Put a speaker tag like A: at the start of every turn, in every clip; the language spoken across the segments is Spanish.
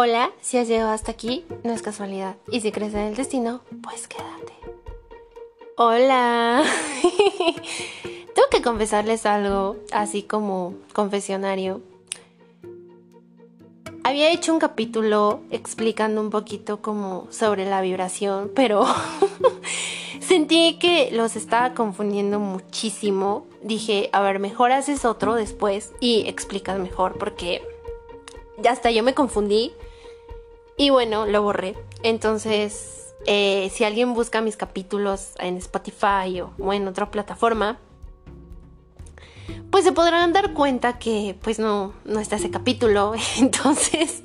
A: Hola, si has llegado hasta aquí, no es casualidad. Y si crees en el destino, pues quédate. Hola. Tengo que confesarles algo, así como confesionario. Había hecho un capítulo explicando un poquito como sobre la vibración, pero sentí que los estaba confundiendo muchísimo. Dije, a ver, mejor haces otro después y explicas mejor porque ya hasta yo me confundí y bueno, lo borré. Entonces, eh, si alguien busca mis capítulos en Spotify o, en otra plataforma, pues se podrán dar cuenta que pues no, no está ese capítulo. Entonces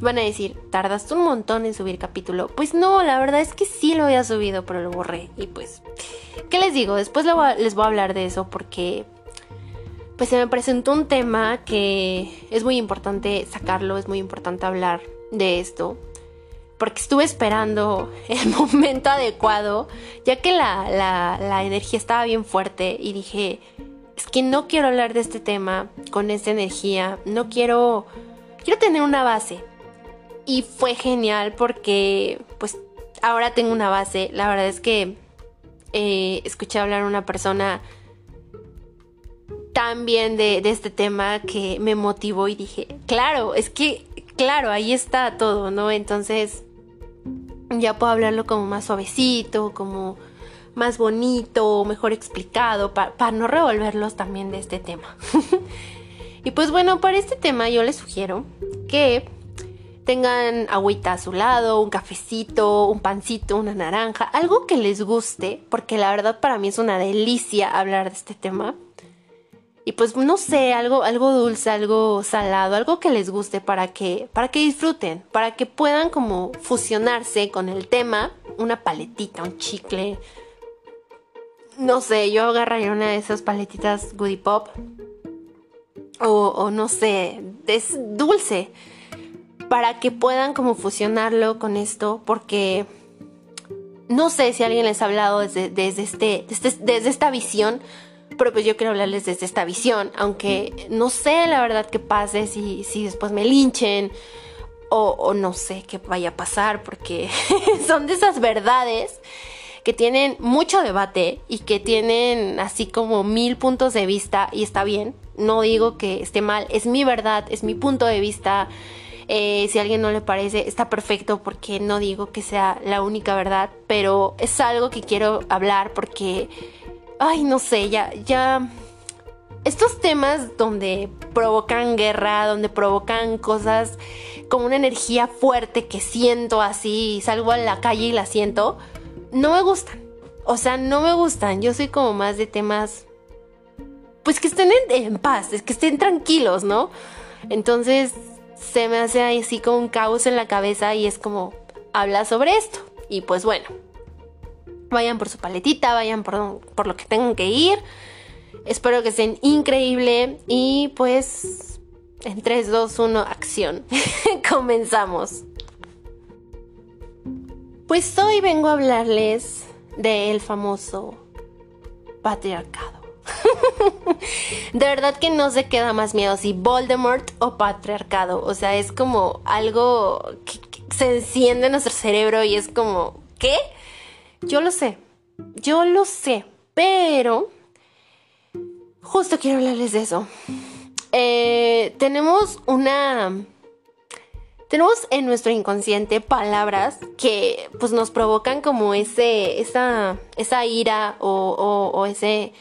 A: van a decir, tardaste un montón en subir capítulo. Pues no, la verdad es que sí lo había subido, pero lo borré. Y pues, ¿qué les digo? Después les voy a hablar de eso porque pues se me presentó un tema que es muy importante sacarlo, es muy importante hablar de esto, porque estuve esperando el momento adecuado, ya que la, la, energía estaba bien fuerte y dije, es que no quiero hablar de este tema con esta energía, no quiero, quiero tener una base. Y fue genial porque pues ahora tengo una base, la verdad es que eh, escuché hablar a una persona tan bien de, de, este tema que me motivó y dije, claro, es que claro, ahí está todo, ¿no? Entonces ya puedo hablarlo como más suavecito, como más bonito, mejor explicado, para no revolverlos también de este tema. y pues bueno, para este tema yo les sugiero que tengan agüita a su lado, un cafecito, un pancito, una naranja, algo que les guste, porque la verdad para mí es una delicia hablar de este tema. Y pues no sé, algo, algo dulce, algo salado, algo que les guste para que, para que disfruten, para que puedan como fusionarse con el tema, una paletita, un chicle. No sé, yo agarraría una de esas paletitas Goody Pop. O, o no sé, es dulce. Para que puedan como fusionarlo con esto, porque no sé si alguien les ha hablado desde, desde, este, desde, desde esta visión pero pues yo quiero hablarles desde esta visión, aunque no sé la verdad qué pase, si, si después me linchen o, no sé qué vaya a pasar, porque son de esas verdades que tienen mucho debate y que tienen así como mil puntos de vista y está bien, no digo que esté mal, es mi verdad, es mi punto de vista. Eh, si a alguien no le parece, está perfecto porque no digo que sea la única verdad, pero es algo que quiero hablar porque ay, no sé, ya, ya, estos temas donde provocan guerra, donde provocan cosas como una energía fuerte que siento así, salgo a la calle y la siento, no me gustan. O sea, no me gustan. Yo soy como más de temas, pues que estén en, paz, que estén tranquilos, ¿no? Entonces se me hace así como un caos en la cabeza y es como, habla sobre esto. Y pues bueno, Vayan por su paletita, vayan por, por lo que tengan que ir. Espero que estén increíble y pues en 3, 2, 1, acción. Comenzamos. Pues hoy vengo a hablarles del famoso patriarcado. de verdad que no se queda más miedo si Voldemort o patriarcado. O sea, es como algo que, que se enciende en nuestro cerebro y es como, ¿qué? Yo lo sé, yo lo sé, pero justo quiero hablarles de eso. Eh, tenemos una... Tenemos en nuestro inconsciente palabras que pues nos provocan como ese, esa, esa ira o, o, ese,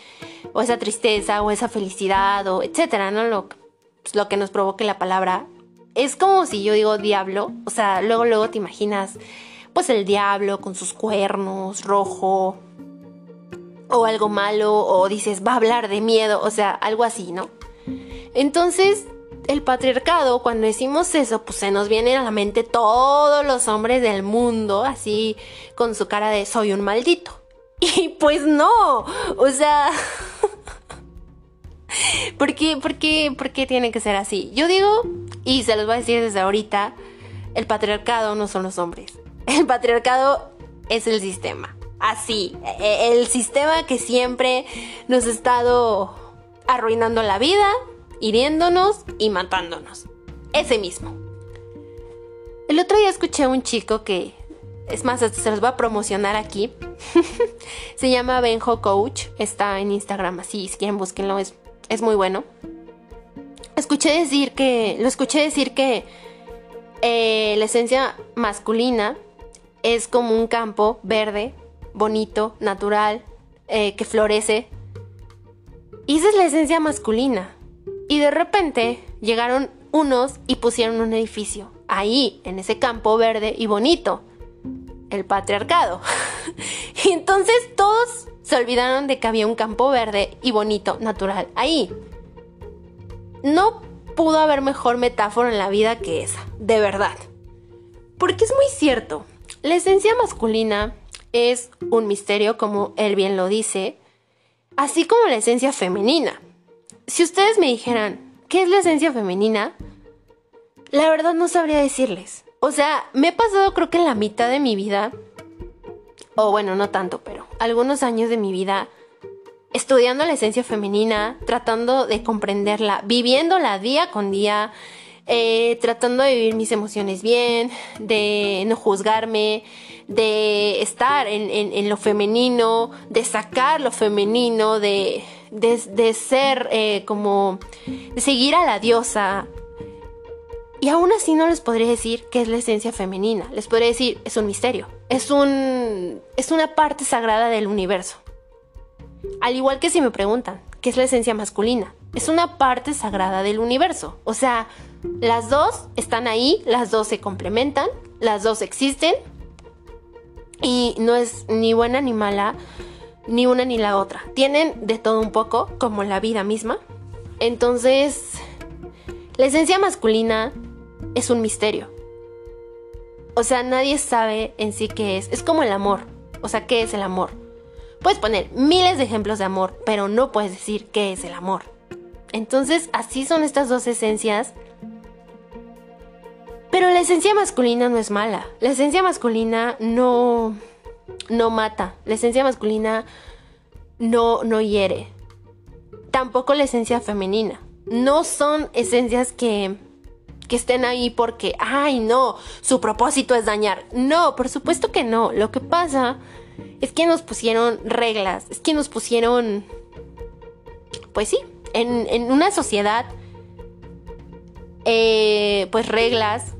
A: o esa tristeza o esa felicidad o etcétera, ¿no? Lo, pues, lo que nos provoque la palabra. Es como si yo digo diablo, o sea, luego, luego te imaginas pues el diablo con sus cuernos, rojo, o algo malo, o dices, va a hablar de miedo, o sea, algo así, ¿no? Entonces, el patriarcado, cuando decimos eso, pues se nos vienen a la mente todos los hombres del mundo, así, con su cara de soy un maldito. Y pues no, o sea... ¿Por qué, por, qué, ¿Por qué tiene que ser así? Yo digo, y se los voy a decir desde ahorita, el patriarcado no son los hombres. El patriarcado es el sistema. Así, e, el sistema que siempre nos ha estado arruinando la vida, hiriéndonos y matándonos. Ese mismo. el otro día escuché a un chico que, es más, se los voy a promocionar aquí. se llama Benjo Coach, está en Instagram, así, si quieren búsquenlo, es, es muy bueno. Escuché decir que, lo escuché decir que eh, la esencia masculina es como un campo verde, bonito, natural, eh, que florece. Y esa es la esencia masculina. Y de repente llegaron unos y pusieron un edificio ahí, en ese campo verde y bonito. El patriarcado. y entonces todos se olvidaron de que había un campo verde y bonito, natural, ahí. No pudo haber mejor metáfora en la vida que esa, de verdad. Porque es muy cierto, la esencia masculina es un misterio, como él bien lo dice, así como la esencia femenina. Si ustedes me dijeran, ¿qué es la esencia femenina? La verdad no sabría decirles. O sea, me he pasado creo que la mitad de mi vida, o bueno, no tanto, pero algunos años de mi vida, estudiando la esencia femenina, tratando de comprenderla, viviéndola día con día, eh, tratando de vivir mis emociones bien, de no juzgarme, de estar en, lo femenino, de sacar lo femenino, de, de, ser eh, como, de seguir a la diosa. Y aún así no les podría decir qué es la esencia femenina. Les podría decir, es un misterio. Es un. es una parte sagrada del universo. Al igual que si me preguntan, ¿qué es la esencia masculina? Es una parte sagrada del universo. O sea, las dos están ahí, las dos se complementan, las dos existen. Y no es ni buena ni mala, ni una ni la otra. Tienen de todo un poco, como la vida misma. Entonces, la esencia masculina es un misterio. O sea, nadie sabe en sí qué es. Es como el amor. O sea, ¿qué es el amor? Puedes poner miles de ejemplos de amor, pero no puedes decir qué es el amor. Entonces, así son estas dos esencias pero la esencia masculina no es mala. La esencia masculina no, no mata. La esencia masculina no, no hiere. Tampoco la esencia femenina. No son esencias que, que estén ahí porque, ay, no, su propósito es dañar. No, por supuesto que no. Lo que pasa es que nos pusieron reglas, es que nos pusieron, pues sí, en, en una sociedad, eh, pues reglas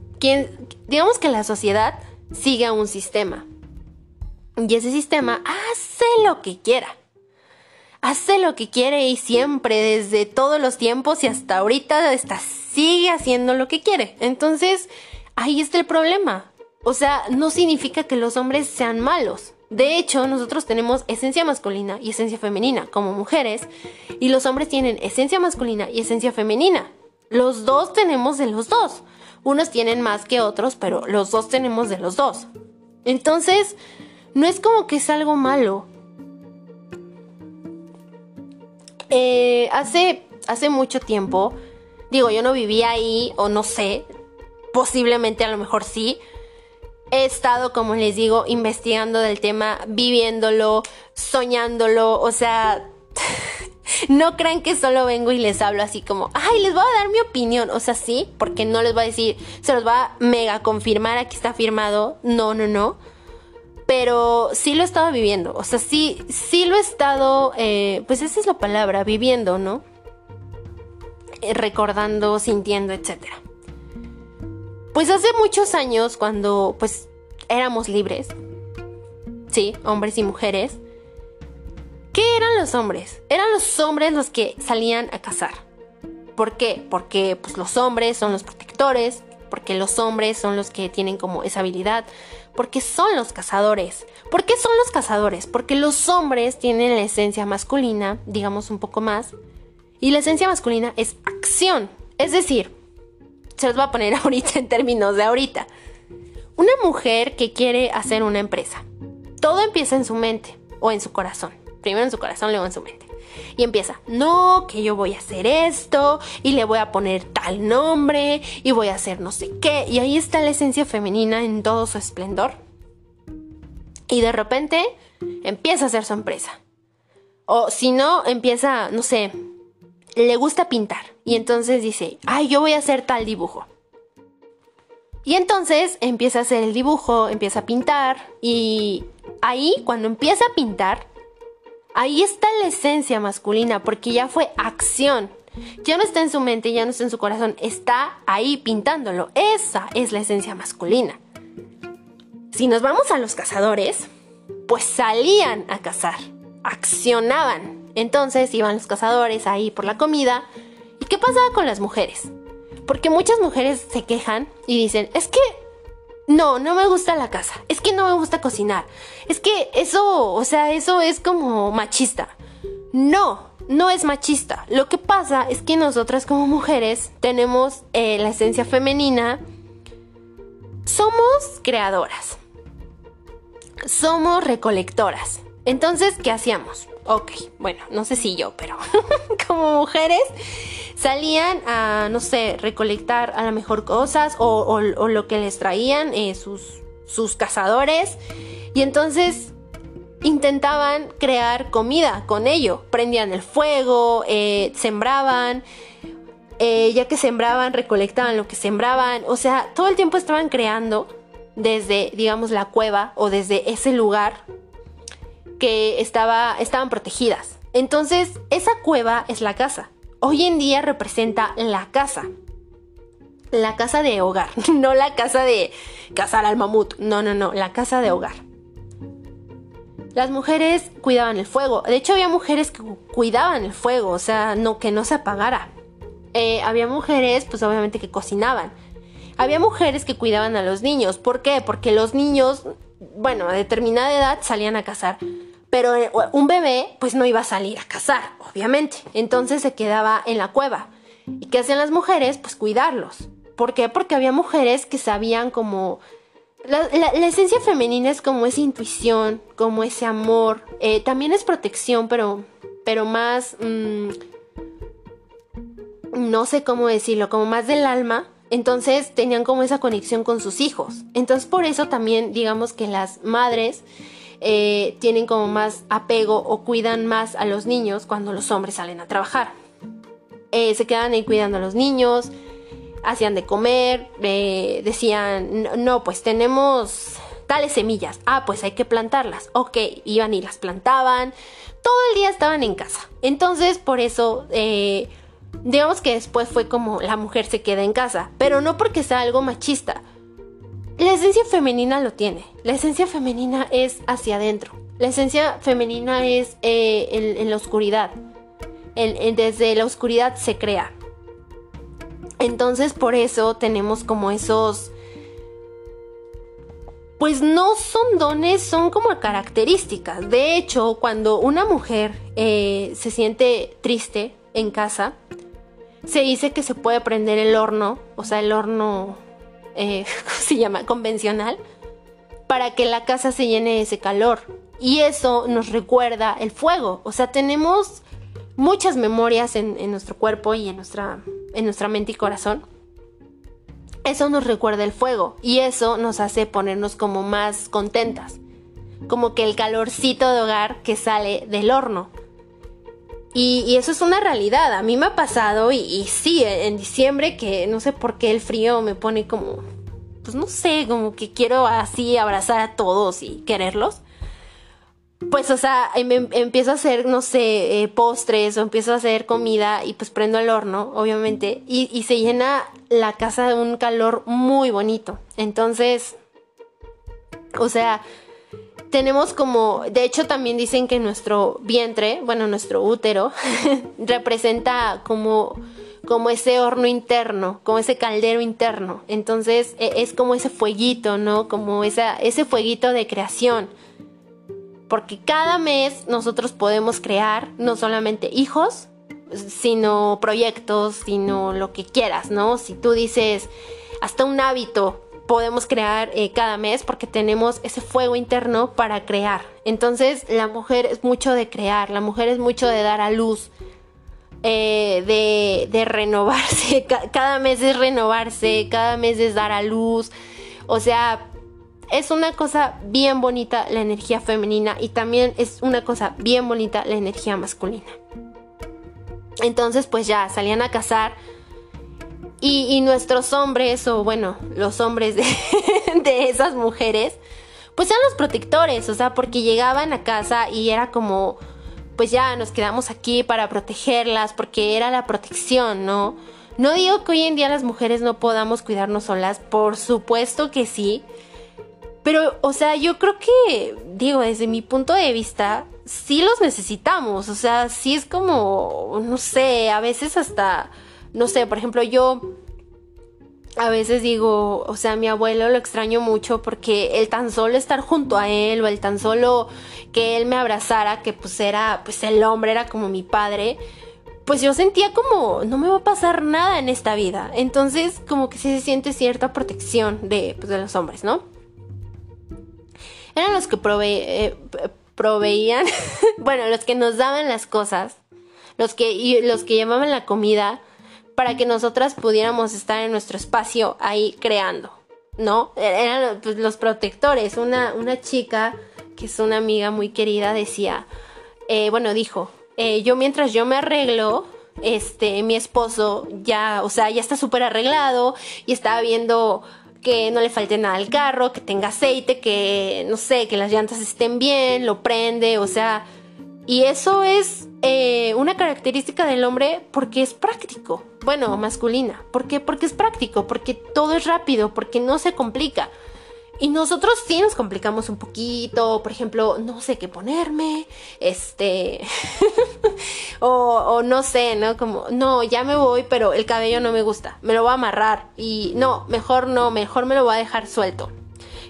A: digamos que la sociedad sigue a un sistema. Y ese sistema hace lo que quiera. Hace lo que quiere y siempre, desde todos los tiempos y hasta ahorita, está, sigue haciendo lo que quiere. Entonces, ahí está el problema. O sea, no significa que los hombres sean malos. De hecho, nosotros tenemos esencia masculina y esencia femenina como mujeres, y los hombres tienen esencia masculina y esencia femenina. Los dos tenemos de los dos. Unos tienen más que otros, pero los dos tenemos de los dos. Entonces, no es como que es algo malo. Eh, hace, hace mucho tiempo, digo, yo no vivía ahí, o no sé, posiblemente a lo mejor sí. He estado, como les digo, investigando del tema, viviéndolo, soñándolo, o sea, no crean que solo vengo y les hablo así como, ay, les voy a dar mi opinión. O sea, sí, porque no les voy a decir, se los va a mega confirmar, aquí está firmado. No, no, no. Pero sí lo he estado viviendo. O sea, sí, sí lo he estado, eh, pues esa es la palabra, viviendo, ¿no? Eh, recordando, sintiendo, etc. Pues hace muchos años, cuando pues éramos libres, sí, hombres y mujeres, ¿Qué eran los hombres? Eran los hombres los que salían a cazar. ¿Por qué? Porque pues, los hombres son los protectores, porque los hombres son los que tienen como esa habilidad, porque son los cazadores. ¿Por qué son los cazadores? Porque los hombres tienen la esencia masculina, digamos un poco más, y la esencia masculina es acción. Es decir, se los voy a poner ahorita en términos de ahorita. Una mujer que quiere hacer una empresa, todo empieza en su mente o en su corazón primero en su corazón, luego en su mente. Y empieza, no, que yo voy a hacer esto y le voy a poner tal nombre y voy a hacer no sé qué. Y ahí está la esencia femenina en todo su esplendor. Y de repente empieza a hacer su empresa. O si no, empieza, no sé, le gusta pintar. Y entonces dice, ay, yo voy a hacer tal dibujo. Y entonces empieza a hacer el dibujo, empieza a pintar y ahí cuando empieza a pintar, ahí está la esencia masculina porque ya fue acción. Ya no está en su mente, ya no está en su corazón, está ahí pintándolo. Esa es la esencia masculina. Si nos vamos a los cazadores, pues salían a cazar, accionaban. Entonces iban los cazadores ahí por la comida. ¿Y qué pasaba con las mujeres? Porque muchas mujeres se quejan y dicen, es que no, no me gusta la casa, es que no me gusta cocinar, es que eso, o sea, eso es como machista. No, no es machista. Lo que pasa es que nosotras como mujeres tenemos eh, la esencia femenina, somos creadoras, somos recolectoras. Entonces, ¿qué hacíamos? Ok, bueno, no sé si yo, pero como mujeres salían a, no sé, recolectar a lo mejor cosas o, lo que les traían eh, sus, sus cazadores. Y entonces intentaban crear comida con ello. Prendían el fuego, eh, sembraban. Eh, ya que sembraban, recolectaban lo que sembraban. O sea, todo el tiempo estaban creando desde, digamos, la cueva o desde ese lugar que estaba, estaban protegidas. Entonces, esa cueva es la casa hoy en día representa la casa. La casa de hogar, no la casa de cazar al mamut, no, no, no, la casa de hogar. Las mujeres cuidaban el fuego, de hecho había mujeres que cuidaban el fuego, o sea, no que no se apagara. Eh, había mujeres, pues obviamente que cocinaban. Había mujeres que cuidaban a los niños, ¿por qué? Porque los niños, bueno, a determinada edad salían a cazar pero eh, un bebé pues no iba a salir a cazar, obviamente. Entonces se quedaba en la cueva. ¿Y qué hacían las mujeres? Pues cuidarlos. ¿Por qué? Porque había mujeres que sabían como... La, esencia femenina es como esa intuición, como ese amor. Eh, también es protección, pero, pero más... Mm, no sé cómo decirlo, como más del alma. Entonces tenían como esa conexión con sus hijos. Entonces por eso también digamos que las madres eh, tienen como más apego o cuidan más a los niños cuando los hombres salen a trabajar. Eh, se quedan ahí cuidando a los niños, hacían de comer, eh, decían, no, pues tenemos tales semillas, ah, pues hay que plantarlas, ok, iban y las plantaban, todo el día estaban en casa. Entonces, por eso, digamos que después fue como la mujer se queda en casa, pero no porque sea algo machista, la esencia femenina lo tiene. La esencia femenina es hacia adentro. La esencia femenina es eh, en, la oscuridad. desde la oscuridad se crea. Entonces por eso tenemos como esos... Pues no son dones, son como características. De hecho, cuando una mujer eh, se siente triste en casa, se dice que se puede prender el horno, o sea, el horno eh, se llama? Convencional, para que la casa se llene de ese calor. Y eso nos recuerda el fuego. O sea, tenemos muchas memorias en, nuestro cuerpo y en nuestra, en nuestra mente y corazón. Eso nos recuerda el fuego y eso nos hace ponernos como más contentas. Como que el calorcito de hogar que sale del horno. Y, eso es una realidad. A mí me ha pasado y, sí, en diciembre que no sé por qué el frío me pone como, pues no sé, como que quiero así abrazar a todos y quererlos. Pues, o sea, em, em, empiezo a hacer, no sé, eh, postres o empiezo a hacer comida y pues prendo el horno, obviamente, y se llena la casa de un calor muy bonito. Entonces, o sea, tenemos como, de hecho también dicen que nuestro vientre, bueno, nuestro útero, representa como, como ese horno interno, como ese caldero interno. Entonces e, es como ese fueguito, ¿no? Como esa, ese fueguito de creación. Porque cada mes nosotros podemos crear no solamente hijos, sino proyectos, sino lo que quieras, ¿no? Si tú dices hasta un hábito, podemos crear eh, cada mes porque tenemos ese fuego interno para crear. Entonces la mujer es mucho de crear, la mujer es mucho de dar a luz, eh, de, de, renovarse, cada mes es renovarse, cada mes es dar a luz. O sea, es una cosa bien bonita la energía femenina y también es una cosa bien bonita la energía masculina. Entonces pues ya salían a cazar Y, nuestros hombres, o bueno, los hombres de, de esas mujeres, pues eran los protectores, o sea, porque llegaban a casa y era como, pues ya nos quedamos aquí para protegerlas, porque era la protección, ¿no? No digo que hoy en día las mujeres no podamos cuidarnos solas, por supuesto que sí. Pero, o sea, yo creo que, digo, desde mi punto de vista, sí los necesitamos. O sea, sí es como, no sé, a veces hasta, no sé, por ejemplo, yo a veces digo, o sea, mi abuelo lo extraño mucho porque el tan solo estar junto a él o el tan solo que él me abrazara, que pues era, pues el hombre era como mi padre, pues yo sentía como no me va a pasar nada en esta vida. Entonces como que sí se siente cierta protección de, pues, de los hombres, ¿no? Eran los que eh, proveían, bueno, los que nos daban las cosas, los que, los que llevaban la comida para que nosotras pudiéramos estar en nuestro espacio ahí creando, ¿no? Eran pues, los protectores. Una, una chica, que es una amiga muy querida, decía, eh, bueno, dijo, eh, yo mientras yo me arreglo, este, mi esposo ya, o sea, ya está súper arreglado y estaba viendo que no le falte nada al carro, que tenga aceite, que, no sé, que las llantas estén bien, lo prende, o sea, y eso es eh, una característica del hombre porque es práctico, bueno, masculina, ¿por qué? Porque es práctico, porque todo es rápido, porque no se complica. Y nosotros sí nos complicamos un poquito, por ejemplo, no sé qué ponerme, este, o, o, no sé, ¿no? Como, no, ya me voy, pero el cabello no me gusta, me lo voy a amarrar y no, mejor no, mejor me lo voy a dejar suelto.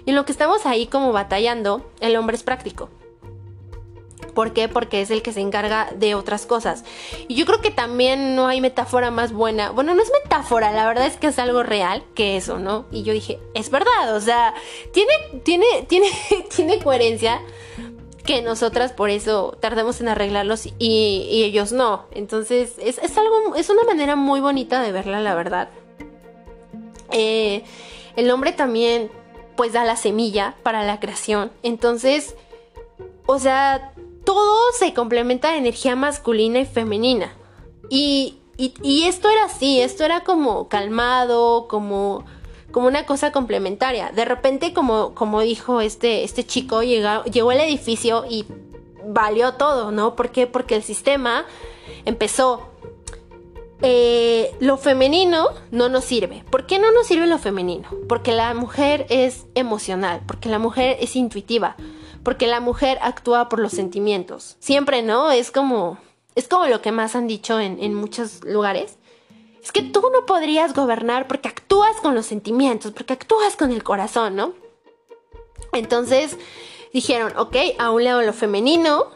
A: Y en lo que estamos ahí como batallando, el hombre es práctico. ¿Por qué? Porque es el que se encarga de otras cosas. Y yo creo que también no hay metáfora más buena. Bueno, no es metáfora, la verdad es que es algo real que eso, ¿no? Y yo dije, es verdad, o sea, tiene, tiene, tiene, tiene coherencia que nosotras por eso tardemos en arreglarlos y, ellos no. Entonces, es, algo, es una manera muy bonita de verla, la verdad. Eh, el hombre también, pues, da la semilla para la creación. Entonces, o sea, todo se complementa de energía masculina y femenina. Y, esto era así, esto era como calmado, como, como una cosa complementaria. De repente, como, como dijo este, este chico, llegó al edificio y valió todo, ¿no? ¿Por qué? Porque el sistema empezó. Eh, lo femenino no nos sirve. ¿Por qué no nos sirve lo femenino? Porque la mujer es emocional, porque la mujer es intuitiva, porque la mujer actúa por los sentimientos. Siempre, ¿no? Es como, es como lo que más han dicho en, muchos lugares. Es que tú no podrías gobernar porque actúas con los sentimientos, porque actúas con el corazón, ¿no? Entonces dijeron, ok, a un lado lo femenino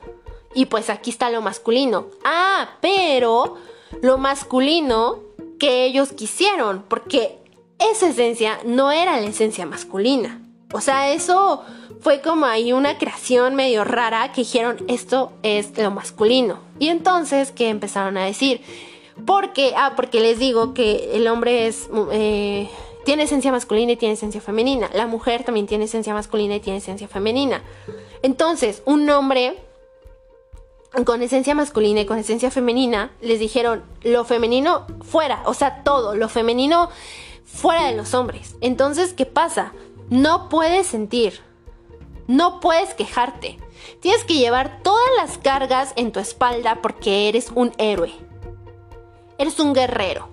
A: y pues aquí está lo masculino. Ah, pero lo masculino que ellos quisieron, porque esa esencia no era la esencia masculina. O sea, eso fue como ahí una creación medio rara que dijeron esto es lo masculino. Y entonces, ¿qué empezaron a decir? Porque, ah, porque les digo que el hombre es, eh, tiene esencia masculina y tiene esencia femenina. La mujer también tiene esencia masculina y tiene esencia femenina. Entonces, un hombre con esencia masculina y con esencia femenina, les dijeron lo femenino fuera, o sea, todo, lo femenino fuera de los hombres. Entonces, ¿qué pasa? No puedes sentir, no puedes quejarte. Tienes que llevar todas las cargas en tu espalda porque eres un héroe. Eres un guerrero.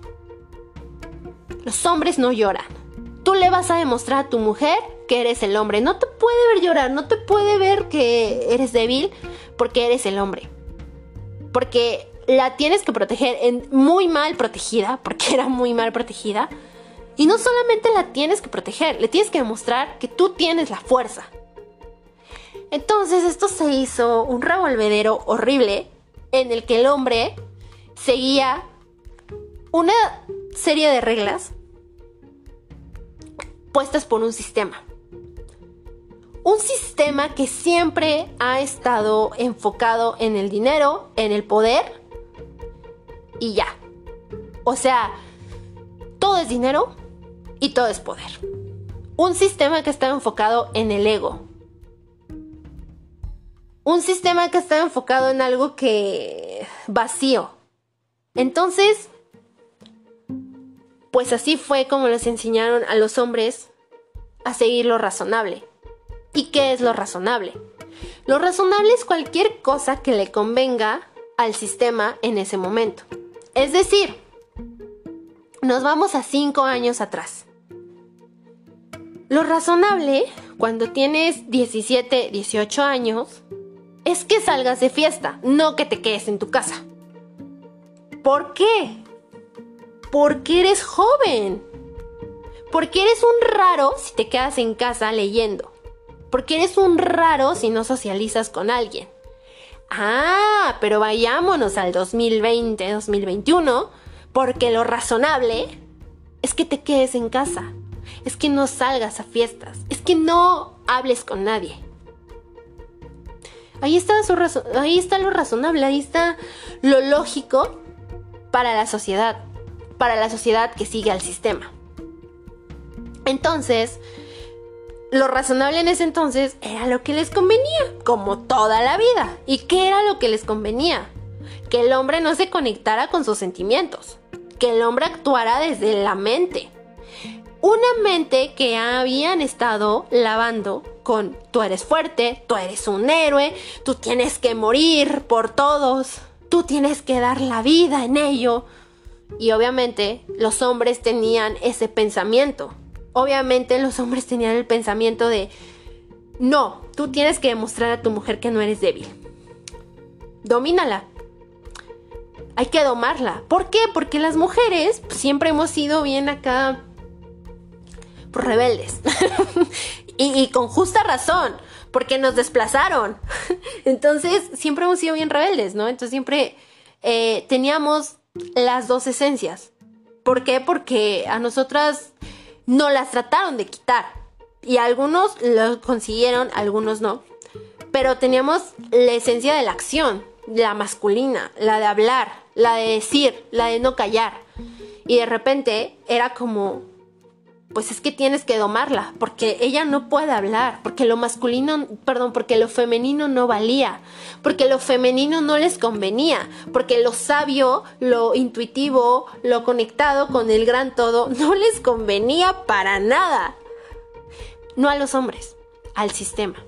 A: Los hombres no lloran. Tú le vas a demostrar a tu mujer que eres el hombre. No te puede ver llorar, no te puede ver que eres débil porque eres el hombre. Porque la tienes que proteger en muy mal protegida, porque era muy mal protegida. Y no solamente la tienes que proteger, le tienes que demostrar que tú tienes la fuerza. Entonces esto se hizo un revolvedero horrible en el que el hombre seguía una serie de reglas puestas por un sistema. Un sistema que siempre ha estado enfocado en el dinero, en el poder y ya. O sea, todo es dinero y todo es poder. Un sistema que está enfocado en el ego, un sistema que está enfocado en algo que vacío. Entonces, pues así fue como les enseñaron a los hombres a seguir lo razonable. ¿Y qué es lo razonable? Lo razonable es cualquier cosa que le convenga al sistema en ese momento. Es decir, nos vamos a cinco años atrás. Lo razonable, cuando tienes 17, 18 años, es que salgas de fiesta, no que te quedes en tu casa. ¿Por qué? Porque eres joven. Porque eres un raro si te quedas en casa leyendo. Porque eres un raro si no socializas con alguien. Ah, pero vayámonos al 2020, 2021, porque lo razonable es que te quedes en casa, es que no salgas a fiestas, es que no hables con nadie. Ahí está, lo razonable, ahí está lo lógico para la sociedad, para la sociedad que sigue al sistema. Entonces, lo razonable en ese entonces era lo que les convenía, como toda la vida. ¿Y qué era lo que les convenía? Que el hombre no se conectara con sus sentimientos, que el hombre actuara desde la mente. Una mente que habían estado lavando con tú eres fuerte, tú eres un héroe, tú tienes que morir por todos, tú tienes que dar la vida en ello. Y obviamente los hombres tenían ese pensamiento obviamente los hombres tenían el pensamiento de, no, tú tienes que demostrar a tu mujer que no eres débil. Domínala. Hay que domarla. ¿Por qué? Porque las mujeres siempre hemos sido bien acá pues, rebeldes. y, con justa razón, porque nos desplazaron. Entonces, siempre hemos sido bien rebeldes, ¿no? Entonces, siempre eh, teníamos las dos esencias. ¿Por qué? Porque a nosotras no las trataron de quitar. Y algunos lo consiguieron, algunos no. Pero teníamos la esencia de la acción, la masculina, la de hablar, la de decir, la de no callar. Y de repente era como, pues es que tienes que domarla, porque ella no puede hablar, porque lo masculino, perdón, porque lo femenino no valía, porque lo femenino no les convenía, porque lo sabio, lo intuitivo, lo conectado con el gran todo no les convenía para nada. No a los hombres, al sistema,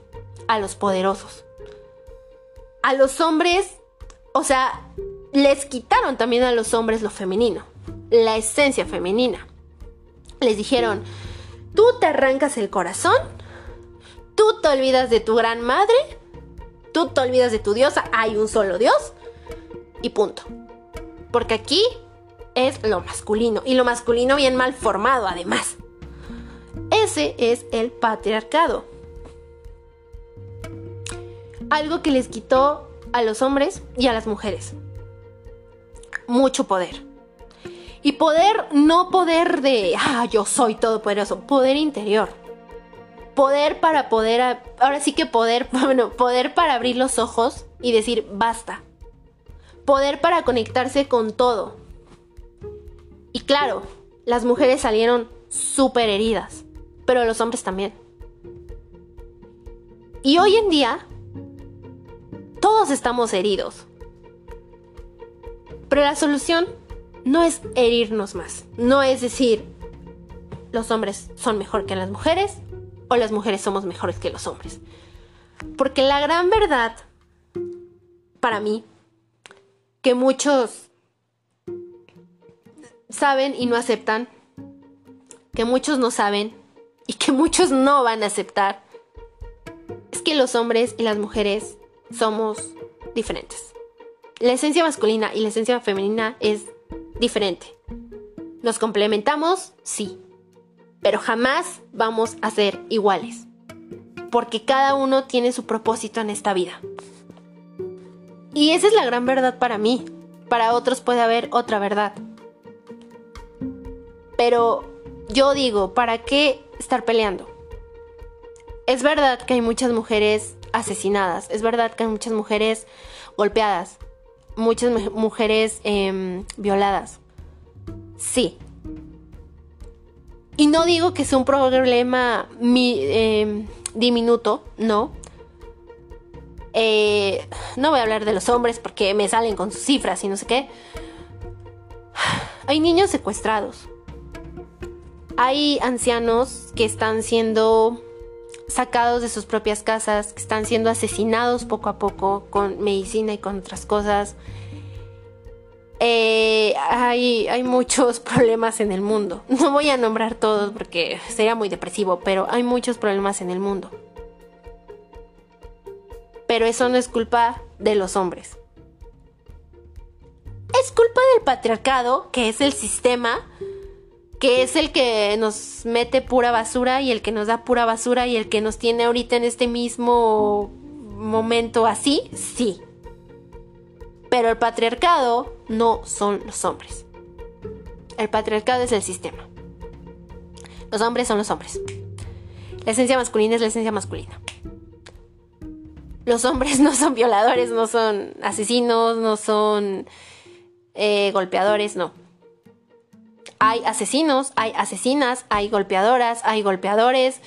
A: a los poderosos. A los hombres, o sea, les quitaron también a los hombres lo femenino, la esencia femenina les dijeron, tú te arrancas el corazón, tú te olvidas de tu gran madre, tú te olvidas de tu diosa, hay un solo dios y punto. Porque aquí es lo masculino y lo masculino bien mal formado además. Ese es el patriarcado. Algo que les quitó a los hombres y a las mujeres. Mucho poder. Y poder, no poder de, ah, yo soy todopoderoso, poder interior. Poder para poder, ahora sí que poder, bueno, poder para abrir los ojos y decir, basta. Poder para conectarse con todo. Y claro, las mujeres salieron súper heridas, pero los hombres también. Y hoy en día, todos estamos heridos. Pero la solución no es herirnos más. No es decir, los hombres son mejor que las mujeres o las mujeres somos mejores que los hombres. Porque la gran verdad, para mí, que muchos saben y no aceptan, que muchos no saben y que muchos no van a aceptar, es que los hombres y las mujeres somos diferentes. La esencia masculina y la esencia femenina es diferente. ¿Nos complementamos? Sí. Pero jamás vamos a ser iguales. Porque cada uno tiene su propósito en esta vida. Y esa es la gran verdad para mí. Para otros puede haber otra verdad. Pero yo digo, ¿para qué estar peleando? Es verdad que hay muchas mujeres asesinadas, es verdad que hay muchas mujeres golpeadas, muchas mujeres em, violadas. Sí. Y no digo que sea un problema em, diminuto, no. Eh, no voy a hablar de los hombres porque me salen con sus cifras y no sé qué. Hay niños secuestrados. Hay ancianos que están siendo sacados de sus propias casas, que están siendo asesinados poco a poco con medicina y con otras cosas. Eh, hay, hay muchos problemas en el mundo. No voy a nombrar todos porque sería muy depresivo, pero hay muchos problemas en el mundo. Pero eso no es culpa de los hombres. Es culpa del patriarcado, que es el sistema, que es el que nos mete pura basura y el que nos da pura basura y el que nos tiene ahorita en este mismo momento así, sí. Pero el patriarcado no son los hombres. El patriarcado es el sistema. Los hombres son los hombres. La esencia masculina es la esencia masculina. Los hombres no son violadores, no son asesinos, no son eh, golpeadores, no. Hay asesinos, hay asesinas, hay golpeadoras, hay golpeadores,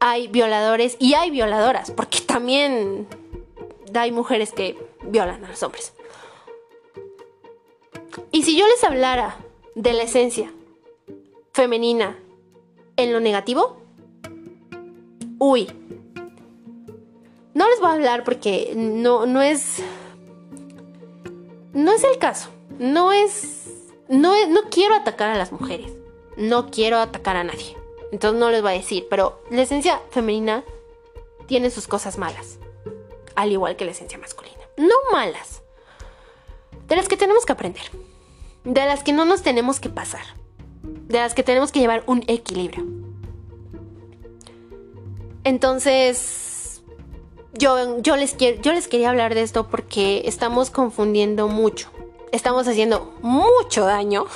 A: hay violadores y hay violadoras, porque también hay mujeres que violan a los hombres. Y si yo les hablara de la esencia femenina en lo negativo, uy, no les voy a hablar porque no, no es... No es el caso. No es... No, quiero atacar a las mujeres. No quiero atacar a nadie. Entonces no les voy a decir. Pero la esencia femenina tiene sus cosas malas. Al igual que la esencia masculina. No malas. De las que tenemos que aprender de las que no nos tenemos que pasar, de las que tenemos que llevar un equilibrio. Entonces, yo, les, quiero, yo les quería hablar de esto porque estamos confundiendo mucho, estamos haciendo mucho daño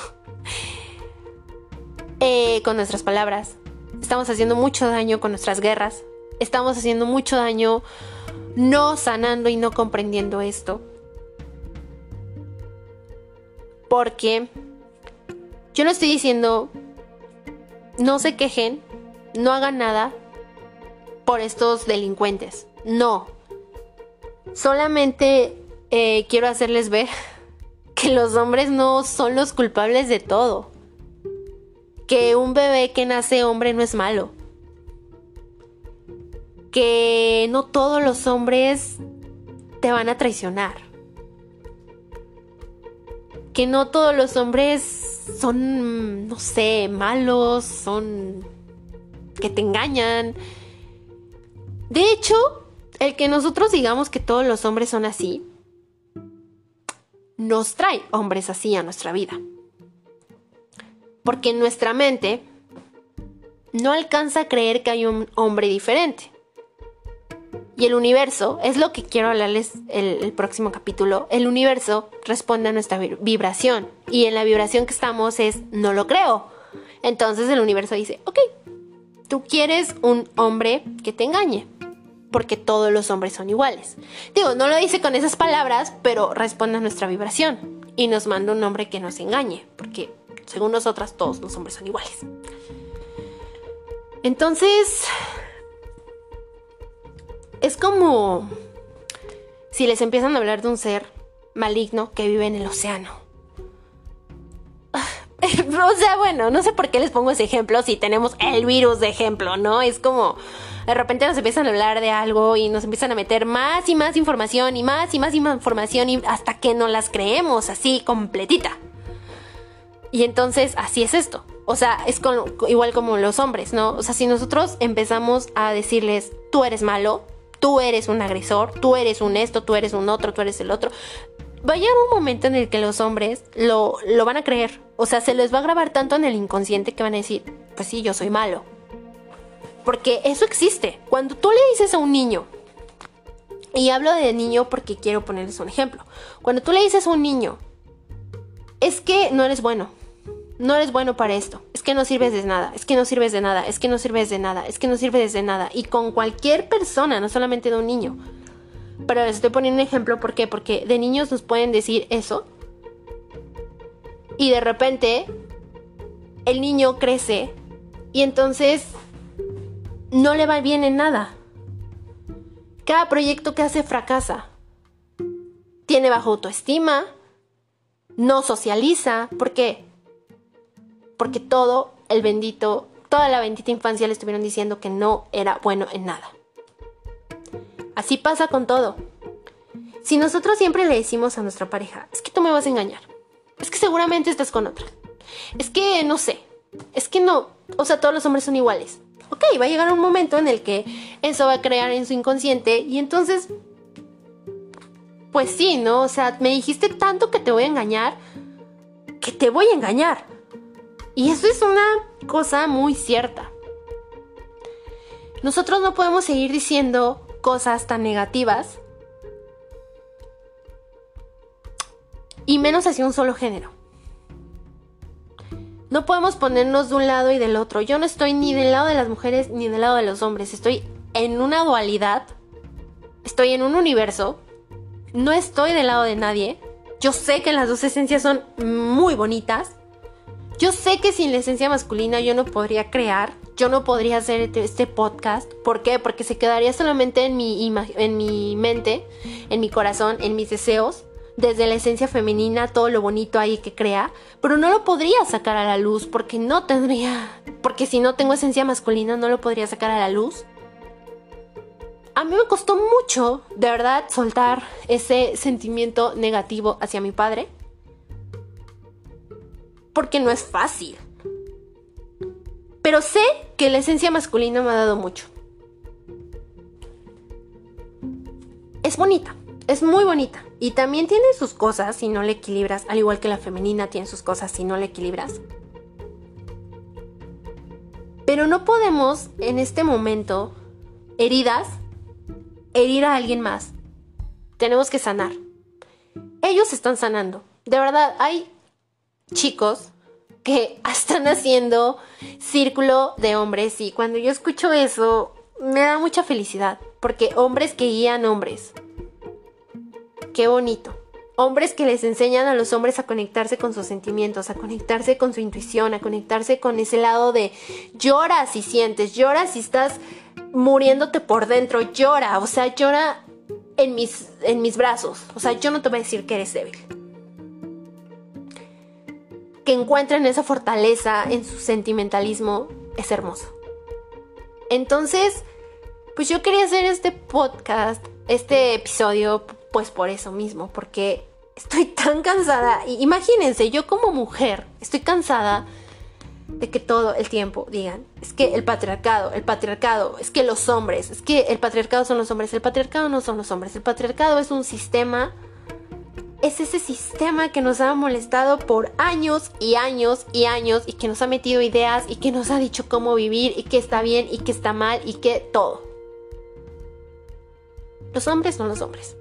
A: eh, con nuestras palabras, estamos haciendo mucho daño con nuestras guerras, estamos haciendo mucho daño no sanando y no comprendiendo esto. Porque yo no estoy diciendo no se quejen, no hagan nada por estos delincuentes. No. Solamente eh, quiero hacerles ver que los hombres no son los culpables de todo. Que un bebé que nace hombre no es malo. Que no todos los hombres te van a traicionar que no todos los hombres son, no sé, malos, son que te engañan. De hecho, el que nosotros digamos que todos los hombres son así, nos trae hombres así a nuestra vida. Porque nuestra mente no alcanza a creer que hay un hombre diferente y el universo, es lo que quiero hablarles el, el, próximo capítulo, el universo responde a nuestra vibración y en la vibración que estamos es no lo creo. Entonces el universo dice, ok, tú quieres un hombre que te engañe, porque todos los hombres son iguales. Digo, no lo dice con esas palabras, pero responde a nuestra vibración y nos manda un hombre que nos engañe, porque según nosotras todos los hombres son iguales. Entonces, es como si les empiezan a hablar de un ser maligno que vive en el océano. o sea, bueno, no sé por qué les pongo ese ejemplo si tenemos el virus de ejemplo, ¿no? Es como de repente nos empiezan a hablar de algo y nos empiezan a meter más y más información y más y más información y hasta que no las creemos así completita. Y entonces así es esto. O sea, es igual como los hombres, ¿no? O sea, si nosotros empezamos a decirles, tú eres malo, tú eres un agresor, tú eres un esto, tú eres un otro, tú eres el otro. Va a llegar un momento en el que los hombres lo, lo van a creer. O sea, se les va a grabar tanto en el inconsciente que van a decir, pues sí, yo soy malo. Porque eso existe. Cuando tú le dices a un niño, y hablo de niño porque quiero ponerles un ejemplo. Cuando tú le dices a un niño, es que no eres bueno, no eres bueno para esto, es que no sirves de nada, es que no sirves de nada, es que no sirves de nada, es que no sirves de nada. Y con cualquier persona, no solamente de un niño. Pero les estoy poniendo un ejemplo, ¿por qué? Porque de niños nos pueden decir eso. Y de repente el niño crece y entonces no le va bien en nada. Cada proyecto que hace fracasa. Tiene bajo autoestima, no socializa, ¿por qué? porque todo el bendito toda la bendita infancia le estuvieron diciendo que no era bueno en nada. Así pasa con todo. Si nosotros siempre le decimos a nuestra pareja, es que tú me vas a engañar, es que seguramente estás con otra, es que no sé, es que no, o sea, todos los hombres son iguales. Ok, va a llegar un momento en el que eso va a crear en su inconsciente y entonces, pues sí, ¿no? O sea, me dijiste tanto que te voy a engañar, que te voy a engañar. Y eso es una cosa muy cierta. Nosotros no podemos seguir diciendo cosas tan negativas y menos hacia un solo género. No podemos ponernos de un lado y del otro. Yo no estoy ni del lado de las mujeres ni del lado de los hombres. Estoy en una dualidad. Estoy en un universo. No estoy del lado de nadie. Yo sé que las dos esencias son muy bonitas. Yo sé que sin la esencia masculina yo no podría crear, yo no podría hacer este, este podcast. ¿Por qué? Porque se quedaría solamente en mi, en mi mente, en mi corazón, en mis deseos, desde la esencia femenina, todo lo bonito ahí que crea, pero no lo podría sacar a la luz porque no tendría, porque si no tengo esencia masculina no lo podría sacar a la luz. A mí me costó mucho, de verdad, soltar ese sentimiento negativo hacia mi padre porque no es fácil. Pero sé que la esencia masculina me ha dado mucho. Es bonita, es muy bonita. Y también tiene sus cosas si no le equilibras, al igual que la femenina tiene sus cosas si no le equilibras. Pero no podemos en este momento, heridas, herir a alguien más. Tenemos que sanar. Ellos están sanando. De verdad, hay chicos que están haciendo círculo de hombres y cuando yo escucho eso me da mucha felicidad porque hombres que guían hombres. Qué bonito. Hombres que les enseñan a los hombres a conectarse con sus sentimientos, a conectarse con su intuición, a conectarse con ese lado de llora si sientes, llora si estás muriéndote por dentro, llora, o sea, llora en mis, en mis brazos. O sea, yo no te voy a decir que eres débil que encuentren esa fortaleza en su sentimentalismo es hermoso. Entonces, pues yo quería hacer este podcast, este episodio, pues por eso mismo, porque estoy tan cansada. imagínense, yo como mujer estoy cansada de que todo el tiempo digan, es que el patriarcado, el patriarcado, es que los hombres, es que el patriarcado son los hombres, el patriarcado no son los hombres, el patriarcado es un sistema es ese sistema que nos ha molestado por años y años y años y que nos ha metido ideas y que nos ha dicho cómo vivir y que está bien y que está mal y que todo. Los hombres son los hombres.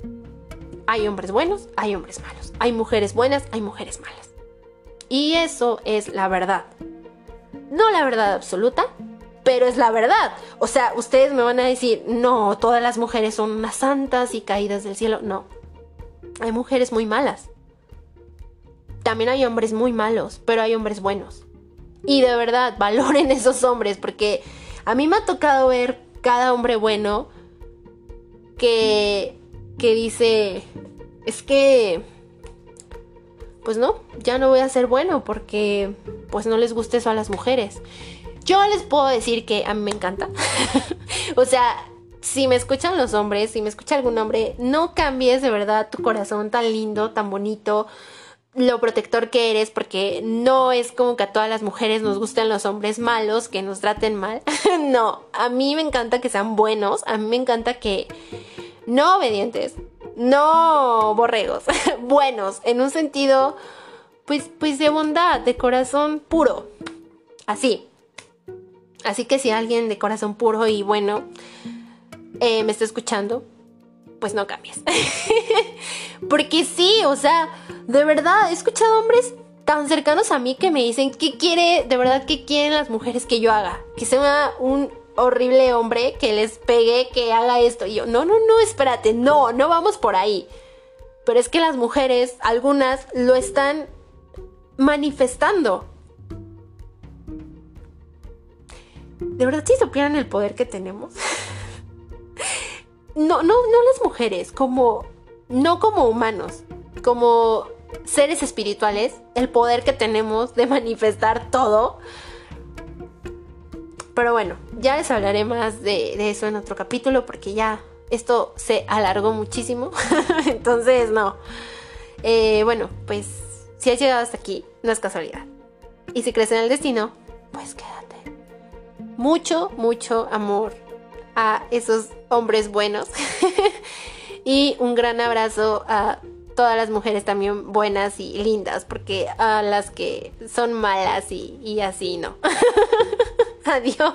A: Hay hombres buenos, hay hombres malos. Hay mujeres buenas, hay mujeres malas. Y eso es la verdad. No la verdad absoluta, pero es la verdad. O sea, ustedes me van a decir, no, todas las mujeres son unas santas y caídas del cielo. No, hay mujeres muy malas. También hay hombres muy malos, pero hay hombres buenos. Y de verdad, valoren esos hombres, porque a mí me ha tocado ver cada hombre bueno que, que dice, es que, pues no, ya no voy a ser bueno porque pues no les gusta eso a las mujeres. Yo les puedo decir que a mí me encanta. o sea, si me escuchan los hombres, si me escucha algún hombre, no cambies de verdad tu corazón tan lindo, tan bonito, lo protector que eres, porque no es como que a todas las mujeres nos gusten los hombres malos, que nos traten mal. no, a mí me encanta que sean buenos, a mí me encanta que no obedientes, no borregos, buenos, en un sentido, pues, pues de bondad, de corazón puro. Así. Así que si alguien de corazón puro y bueno eh, me está escuchando, pues no cambies. Porque sí, o sea, de verdad, he escuchado hombres tan cercanos a mí que me dicen, ¿qué quiere, de verdad, qué quieren las mujeres que yo haga? Que sea un horrible hombre que les pegue, que haga esto. Y yo, no, no, no, espérate, no, no vamos por ahí. Pero es que las mujeres, algunas, lo están manifestando. De verdad, si supieran el poder que tenemos. no, no, no las mujeres, como, no como humanos, como seres espirituales, el poder que tenemos de manifestar todo. Pero bueno, ya les hablaré más de, eso en otro capítulo porque ya esto se alargó muchísimo. Entonces, no. Eh, bueno, pues si has llegado hasta aquí, no es casualidad. Y si crees en el destino, pues quédate. Mucho, mucho amor a esos hombres buenos. y un gran abrazo a todas las mujeres también buenas y lindas, porque a las que son malas y, así no. Adiós.